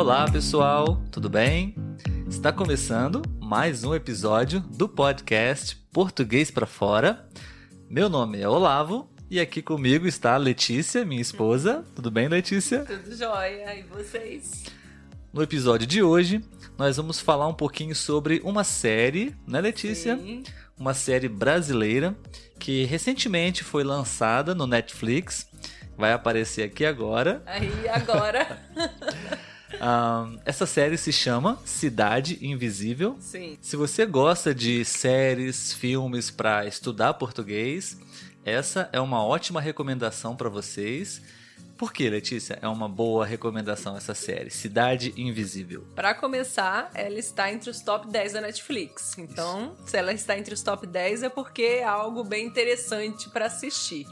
Olá, pessoal, tudo bem? Está começando mais um episódio do podcast Português para Fora. Meu nome é Olavo e aqui comigo está a Letícia, minha esposa. Tudo bem, Letícia? Tudo jóia. E vocês? No episódio de hoje, nós vamos falar um pouquinho sobre uma série, né, Letícia? Sim. Uma série brasileira que recentemente foi lançada no Netflix. Vai aparecer aqui agora. Aí, agora. Um, essa série se chama Cidade Invisível. Sim. Se você gosta de séries, filmes para estudar português, essa é uma ótima recomendação para vocês. Por que, Letícia? É uma boa recomendação essa série, Cidade Invisível. Para começar, ela está entre os top 10 da Netflix. Então, se ela está entre os top 10 é porque é algo bem interessante para assistir.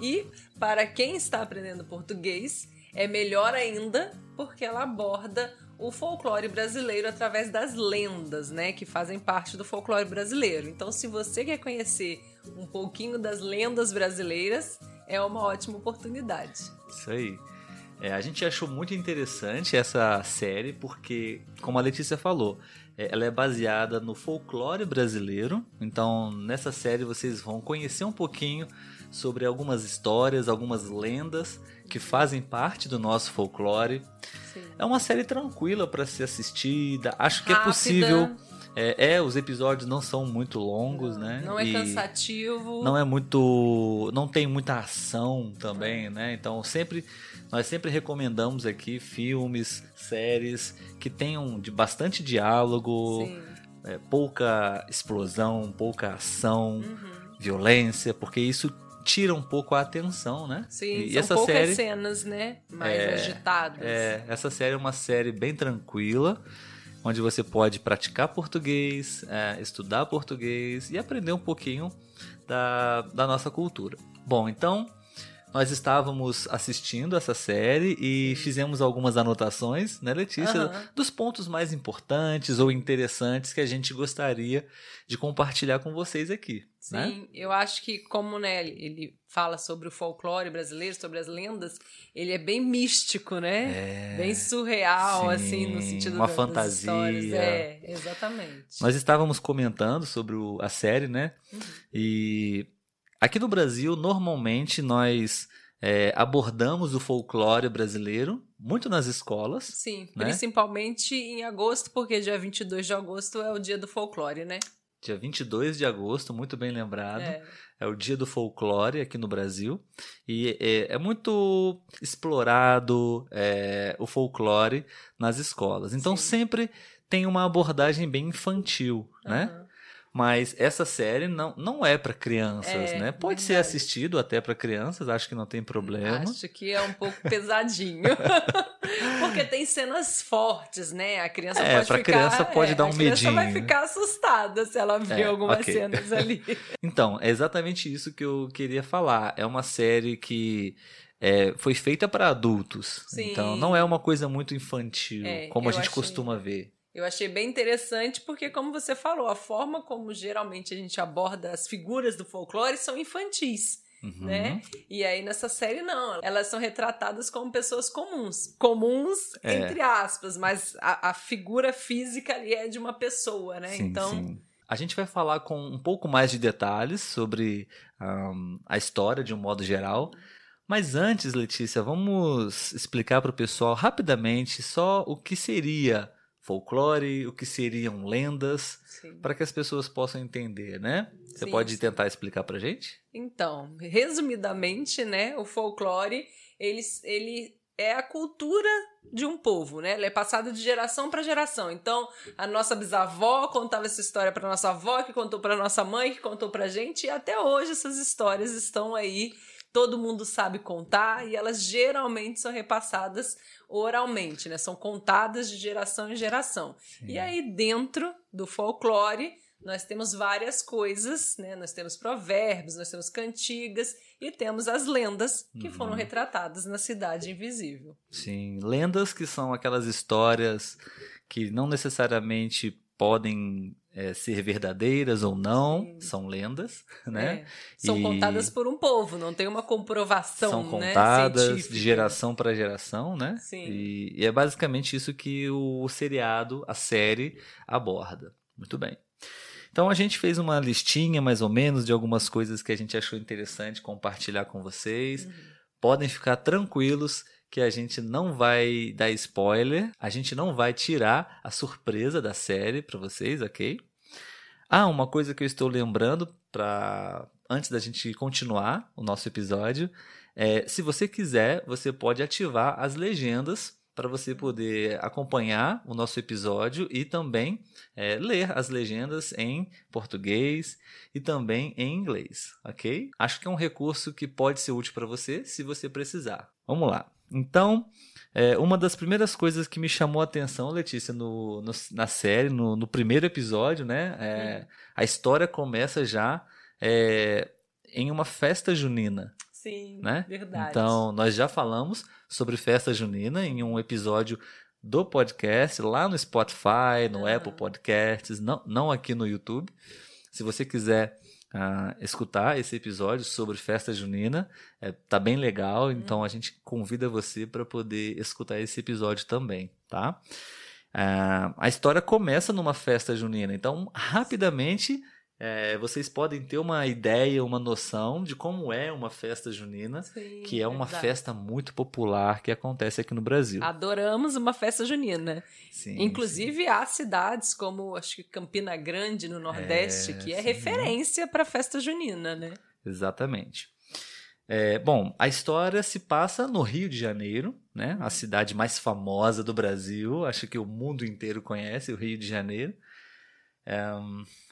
E para quem está aprendendo português, é melhor ainda porque ela aborda o folclore brasileiro através das lendas, né, que fazem parte do folclore brasileiro. Então, se você quer conhecer um pouquinho das lendas brasileiras, é uma ótima oportunidade. Isso aí. É, a gente achou muito interessante essa série porque, como a Letícia falou, é, ela é baseada no folclore brasileiro. Então, nessa série vocês vão conhecer um pouquinho sobre algumas histórias, algumas lendas que fazem parte do nosso folclore. Sim. É uma série tranquila para ser assistida. Acho que é Rápida. possível. É, é, os episódios não são muito longos, né? Não é E cansativo. Não é muito, não tem muita ação também, né? Então sempre nós sempre recomendamos aqui filmes, séries que tenham de bastante diálogo, é, pouca explosão, pouca ação, Uhum. violência, porque isso tira um pouco a atenção, né? Sim, e são essa poucas série cenas, né? Mais É, agitadas. É, essa série é uma série bem tranquila, onde você pode praticar português, é, estudar português e aprender um pouquinho da, da nossa cultura. Bom, então nós estávamos assistindo essa série e fizemos algumas anotações, né, Letícia, Aham. dos pontos mais importantes ou interessantes que a gente gostaria de compartilhar com vocês aqui. né? Sim, eu acho que como né, ele- fala sobre o folclore brasileiro, sobre as lendas, ele é bem místico, né? É, bem surreal, sim, assim, no sentido uma da- fantasia. histórias. É, exatamente. Nós estávamos comentando sobre o- a série, né? Uhum. E aqui no Brasil, normalmente nós é, abordamos o folclore brasileiro muito nas escolas. Sim, né? principalmente em agosto, porque dia 22 de agosto é o dia do folclore, né? Dia 22 de agosto, muito bem lembrado. É. É o dia do folclore aqui no Brasil. E é, é muito explorado é, o folclore nas escolas. Então Sim. sempre tem uma abordagem bem infantil, né? Mas essa série não, não é para crianças, É, né? Pode ser assistido até para crianças, acho que não tem problema. Acho que é um pouco pesadinho. Porque tem cenas fortes, né? A criança É, pode pra ficar. criança pode é, dar um A criança vai medinho. ficar assustada se ela ver É, algumas ok. cenas ali. Então, é exatamente isso que eu queria falar. É uma série que é, foi feita para adultos. Sim. Então, não é uma coisa muito infantil, É, como a gente costuma ver. Eu achei bem interessante porque, como você falou, a forma como geralmente a gente aborda as figuras do folclore são infantis. Uhum. né? E aí nessa série não, elas são retratadas como pessoas comuns. Comuns, É. entre aspas, mas a, a figura física ali é de uma pessoa, né? Sim, então, sim. A gente vai falar com um pouco mais de detalhes sobre ahm, a história de um modo geral. Mas antes, Letícia, vamos explicar para o pessoal rapidamente só o que seria folclore, o que seriam lendas, para que as pessoas possam entender, né? Você Sim, pode sim. tentar explicar pra gente? Então, resumidamente, né, o folclore, ele, ele é a cultura de um povo, né? Ele é passado de geração para geração. Então, a nossa bisavó contava essa história para nossa avó, que contou para nossa mãe, que contou pra gente, e até hoje essas histórias estão aí. Todo mundo sabe contar e elas geralmente são repassadas oralmente, né? São contadas de geração em geração. E aí, dentro do folclore, nós temos várias coisas, né? Nós temos provérbios, nós temos cantigas e temos as lendas que Uhum. foram retratadas na Cidade Invisível. Sim, lendas que são aquelas histórias que não necessariamente podem é, ser verdadeiras ou não, Sim. são lendas, né? É. São E- contadas por um povo, não tem uma comprovação, são né, contadas científica. de geração para geração, né? Sim. E, e é basicamente isso que o seriado, a série, aborda. Muito bem. Então a gente fez uma listinha mais ou menos de algumas coisas que a gente achou interessante compartilhar com vocês. Uhum. Podem ficar tranquilos que a gente não vai dar spoiler, a gente não vai tirar a surpresa da série para vocês, ok? Ah, uma coisa que eu estou lembrando para antes da gente continuar o nosso episódio, é, se você quiser, você pode ativar as legendas para você poder acompanhar o nosso episódio e também é, ler as legendas em português e também em inglês, ok? Acho que é um recurso que pode ser útil para você se você precisar. Vamos lá. Então, é, uma das primeiras coisas que me chamou a atenção, Letícia, no, no- na série, no, no primeiro episódio, né? é, a história começa já é, em uma festa junina Sim, né? verdade. Então, nós já falamos sobre festa junina em um episódio do podcast lá no Spotify, no Aham. Apple Podcasts, não, não aqui no YouTube. Se você quiser escutar esse episódio sobre festa junina, é, tá bem legal. Então, a gente convida você para poder escutar esse episódio também, tá? Ah, a história começa numa festa junina, então rapidamente é, vocês podem ter uma ideia, uma noção de como é uma festa junina, Sim, que é uma festa muito popular que acontece aqui no Brasil. Adoramos uma festa junina. Sim, Inclusive, há cidades como, acho que Campina Grande, no Nordeste, É, que é sim. referência para festa junina, né? sim, exatamente. É, bom, a história se passa no Rio de Janeiro, né? A cidade mais famosa do Brasil. Acho que o mundo inteiro conhece o Rio de Janeiro. É,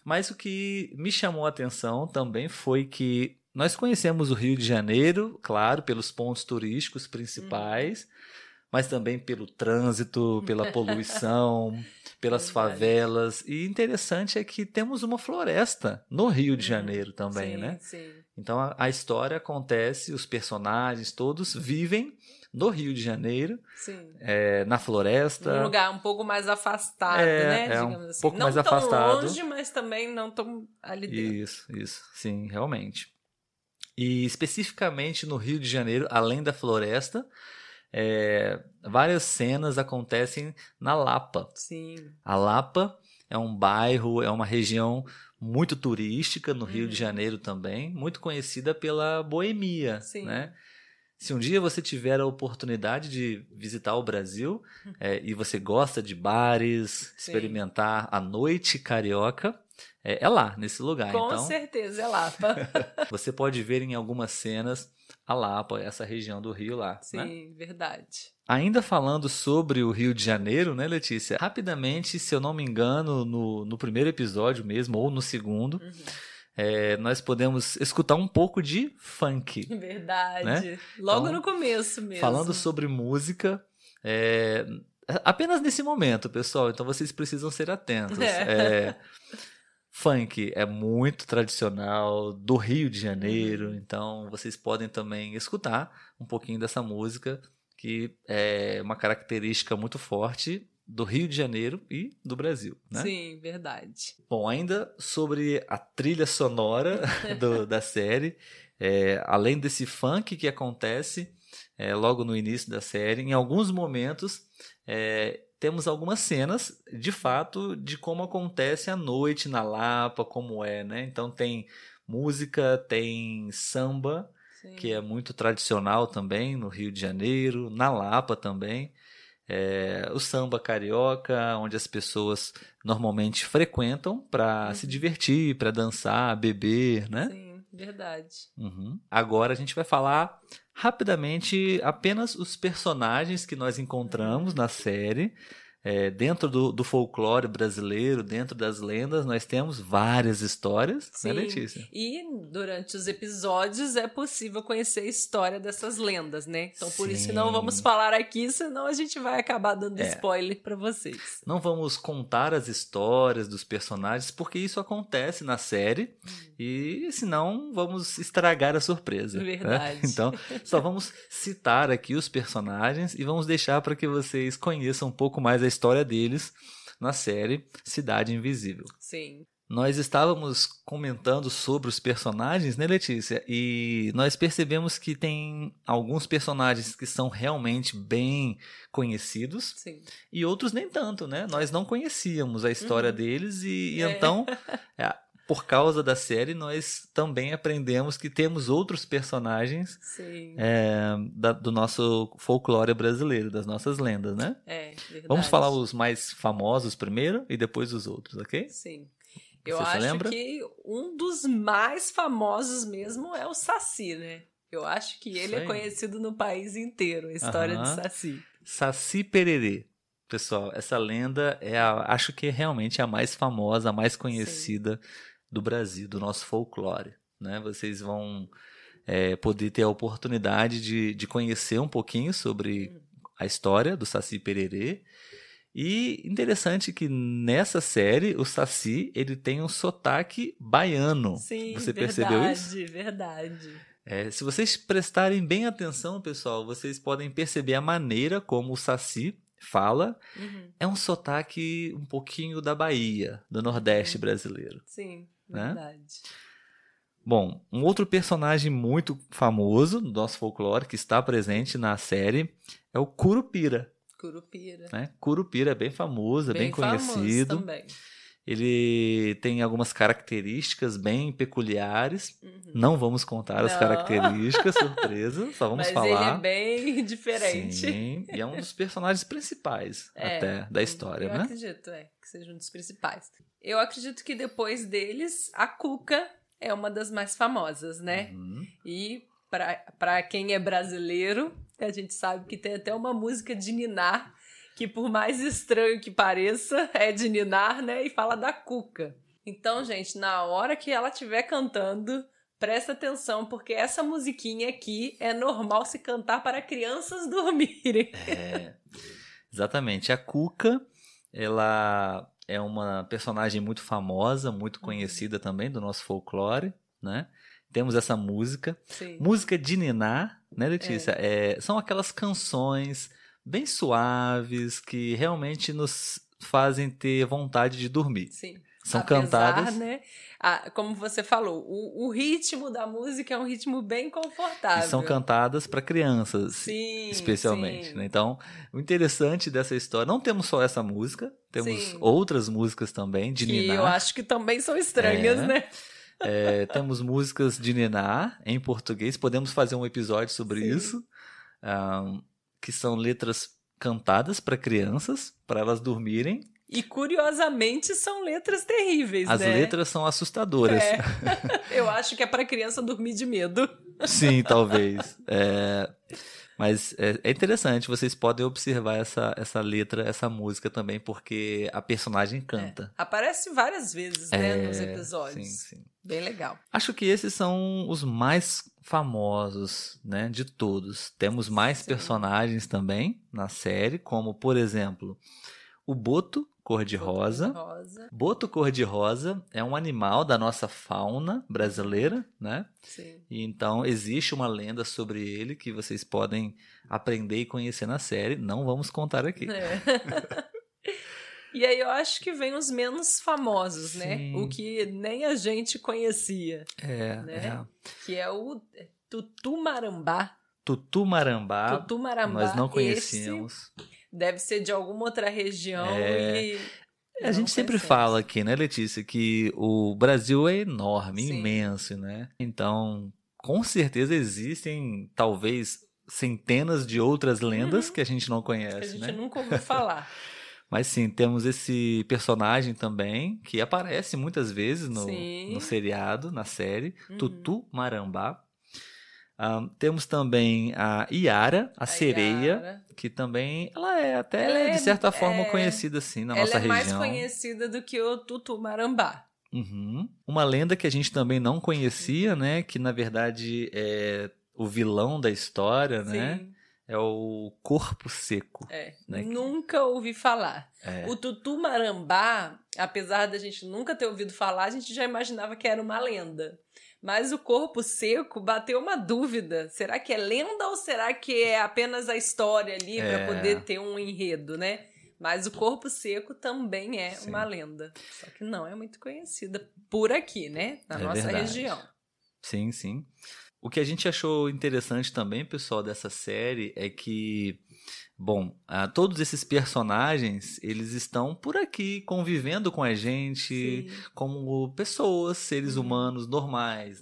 mas o que me chamou a atenção também foi que nós conhecemos o Rio de Janeiro, claro, pelos pontos turísticos principais, mas também pelo trânsito, pela poluição, pelas Verdade. favelas. E interessante é que temos uma floresta no Rio de Uhum. Janeiro também, sim, né? Sim. Então a, a história acontece, os personagens todos vivem no Rio de Janeiro, é, na floresta. Num lugar um pouco mais afastado, É, né? é um assim. pouco não mais tão afastado. longe, mas também não tão ali dentro. Isso, isso, sim, realmente. E especificamente no Rio de Janeiro, além da floresta, é, várias cenas acontecem na Lapa. Sim. A Lapa é um bairro, é uma região muito turística no Rio de Uhum. Janeiro também, muito conhecida pela boemia, Sim. né? Se um dia você tiver a oportunidade de visitar o Brasil é, e você gosta de bares, experimentar a noite carioca, é, é lá, nesse lugar. Com então, certeza, é Lapa. você pode ver em algumas cenas a Lapa, essa região do Rio lá. Sim, né? verdade. Ainda falando sobre o Rio de Janeiro, né, Letícia? Rapidamente, se eu não me engano, no, no primeiro episódio mesmo, ou no segundo, Uhum. É, nós podemos escutar um pouco de funk. Verdade. Logo Então, no começo mesmo. Falando sobre música, é, apenas nesse momento, pessoal, então vocês precisam ser atentos. É. É, funk é muito tradicional do Rio de Janeiro, Uhum. então vocês podem também escutar um pouquinho dessa música, que é uma característica muito forte do Rio de Janeiro e do Brasil, né? Sim, verdade. Bom, ainda sobre a trilha sonora do- da série, é, além desse funk que acontece é, logo no início da série, em alguns momentos é, temos algumas cenas, de fato, de como acontece a noite na Lapa, como é, né? Então tem música, tem samba, Sim. que é muito tradicional também no Rio de Janeiro, na Lapa também. É, o samba carioca, onde as pessoas normalmente frequentam para se Uhum. divertir, para dançar, beber, né? Sim, verdade. Uhum. Agora a gente vai falar rapidamente apenas os personagens que nós encontramos na série. É, dentro do, do folclore brasileiro, dentro das lendas, nós temos várias histórias, Sim. né, Letícia? E durante os episódios é possível conhecer a história dessas lendas, né? Então por isso Sim. não vamos falar aqui, senão a gente vai acabar dando É. spoiler pra vocês. Não vamos contar as histórias dos personagens, porque isso acontece na série, e senão vamos estragar a surpresa. né? Verdade. Então, só vamos citar aqui os personagens e vamos deixar para que vocês conheçam um pouco mais a história deles na série Cidade Invisível. Sim. Nós estávamos comentando sobre os personagens, né, Letícia? E nós percebemos que tem alguns personagens que são realmente bem conhecidos Sim. e outros nem tanto, né? Nós não conhecíamos a história Uhum. deles e, e É. então, é, por causa da série, nós também aprendemos que temos outros personagens Sim. é, da- do nosso folclore brasileiro, das nossas lendas, né? É, verdade. Vamos falar os mais famosos primeiro e depois os outros, ok? Sim. Eu acho lembra? que um dos mais famosos mesmo é o Saci, né? Eu acho que ele é conhecido no país inteiro, a história Aham. de Saci. Saci Pererê. Pessoal, essa lenda é a, acho que é realmente a mais famosa, a mais conhecida do Brasil, do nosso folclore. Né? Vocês vão é, poder ter a oportunidade de, de conhecer um pouquinho sobre a história do Saci Pererê. E interessante que nessa série o Saci ele tem um sotaque baiano. Sim, Você verdade, percebeu isso? verdade. É, se vocês prestarem bem atenção, pessoal, vocês podem perceber a maneira como o Saci fala. Uhum. É um sotaque um pouquinho da Bahia, do Nordeste Uhum. brasileiro. Sim, Né? verdade. Bom, um outro personagem muito famoso do nosso folclore que está presente na série é o Curupira. Curupira. Né? Curupira é bem famoso, é bem, famoso conhecido. também. Ele tem algumas características bem peculiares. Uhum. Não vamos contar as Não. características, surpresa, só vamos Mas falar. ele é bem diferente. Sim, e é um dos personagens principais É, até da história, eu né? acredito, é, que seja um dos principais. Eu acredito que depois deles, a Cuca é uma das mais famosas, né? Uhum. E pra quem é brasileiro, a gente sabe que tem até uma música de Ninar, que por mais estranho que pareça, é de Ninar, né? E fala da Cuca. Então, gente, na hora que ela estiver cantando, presta atenção, porque essa musiquinha aqui é normal se cantar para crianças dormirem. É, exatamente. A Cuca, ela é uma personagem muito famosa, Uhum. muito conhecida também do nosso folclore, né? Temos essa música. Sim. Música de Niná, né, Letícia? É, são aquelas canções bem suaves que realmente nos fazem ter vontade de dormir. Sim. São Apesar, cantadas. né? a- como você falou, o, o ritmo da música é um ritmo bem confortável. E são cantadas para crianças, Sim, especialmente. sim. né? Então, o interessante dessa história, não temos só essa música, temos Sim. outras músicas também de que Niná. eu acho que também são estranhas, É. né? É, temos músicas de Niná em português, podemos fazer um episódio sobre isso, ahn, que são letras cantadas para crianças, para elas dormirem. E curiosamente são letras terríveis, As né? letras são assustadoras. É. Eu acho que é para criança dormir de medo. Sim, talvez. É, mas é, é interessante, vocês podem observar essa, essa letra, essa música também, porque a personagem canta. Aparece várias vezes, né, É, nos episódios. Sim, sim. Bem legal. Acho que esses são os mais famosos, né, de todos. Temos mais Sim. personagens também na série, como, por exemplo, o Boto cor-de-rosa. Rosa. Boto cor-de-rosa é um animal da nossa fauna brasileira, né? Sim. E então existe uma lenda sobre ele que vocês podem aprender e conhecer na série. Não vamos contar aqui. É. e aí eu acho que vem os menos famosos, né? Sim. O que nem a gente conhecia, É, Né? é. que é o Tutumarambá. Tutumarambá, Tutumarambá. nós não Esse conhecíamos. Deve ser de alguma outra região É. e A gente sempre fala aqui, né, Letícia, que o Brasil é enorme, Sim. imenso, né? Então, com certeza existem, talvez, centenas de outras lendas Uhum. que a gente não que a conhece, gente né? nunca ouviu falar. Mas sim, temos esse personagem também, que aparece muitas vezes no, no seriado, na série, Uhum. Tutu Marambá. Ahn, temos também a Iara, a, sereia, Yara. que também ela é até, Ela é- de certa forma, é- conhecida assim na Ela nossa é mais região. conhecida do que o Tutumarambá. Uhum. Uma lenda que a gente também não conhecia, né? Que na verdade é o vilão da história, né? Sim, É o Corpo Seco. é. Né, Nunca ouvi falar. É. O Tutumarambá, apesar da gente nunca ter ouvido falar, a gente já imaginava que era uma lenda. Mas o corpo seco bateu uma dúvida. Será que é lenda ou será que é apenas a história ali É. para poder ter um enredo, né? Mas o corpo seco também é Sim. uma lenda. Só que não é muito conhecida por aqui, né? Na É nossa verdade. região. Sim, sim. O que a gente achou interessante também, pessoal, dessa série é que, bom, ah, todos esses personagens, eles estão por aqui convivendo com a gente Sim. como pessoas, seres Uhum. humanos normais.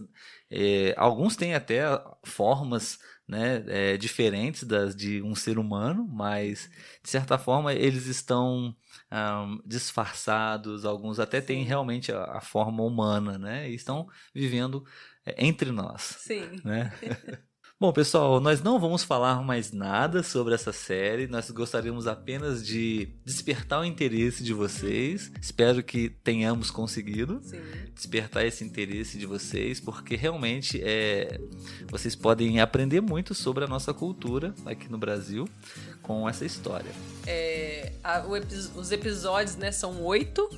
É, alguns têm até formas né, é, diferentes das de um ser humano, mas de certa forma eles estão ah, disfarçados, alguns até têm Sim. realmente a, a forma humana, né? E estão vivendo é, entre nós, Sim. né? Bom, pessoal, nós não vamos falar mais nada sobre essa série. Nós gostaríamos apenas de despertar o interesse de vocês. Espero que tenhamos conseguido Sim. despertar esse interesse de vocês, porque realmente é, vocês podem aprender muito sobre a nossa cultura aqui no Brasil com essa história. É, a- epi- os episódios, né, são oito.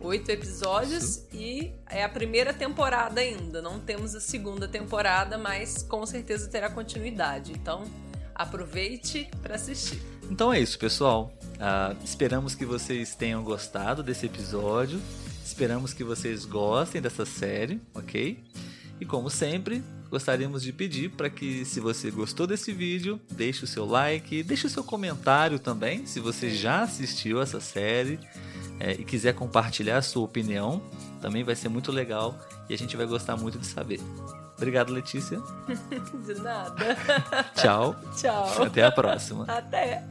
Oito episódios e é a primeira temporada ainda. Não temos a segunda temporada, mas com certeza terá continuidade. Então, aproveite para assistir. Então é isso, pessoal. Ah, esperamos que vocês tenham gostado desse episódio. Esperamos que vocês gostem dessa série, ok? E como sempre, gostaríamos de pedir para que, se você gostou desse vídeo, deixe o seu like, deixe o seu comentário também, se você já assistiu essa série é, e quiser compartilhar a sua opinião, também vai ser muito legal e a gente vai gostar muito de saber. Obrigado, Letícia. De nada. Tchau. Tchau. Até a próxima. Até.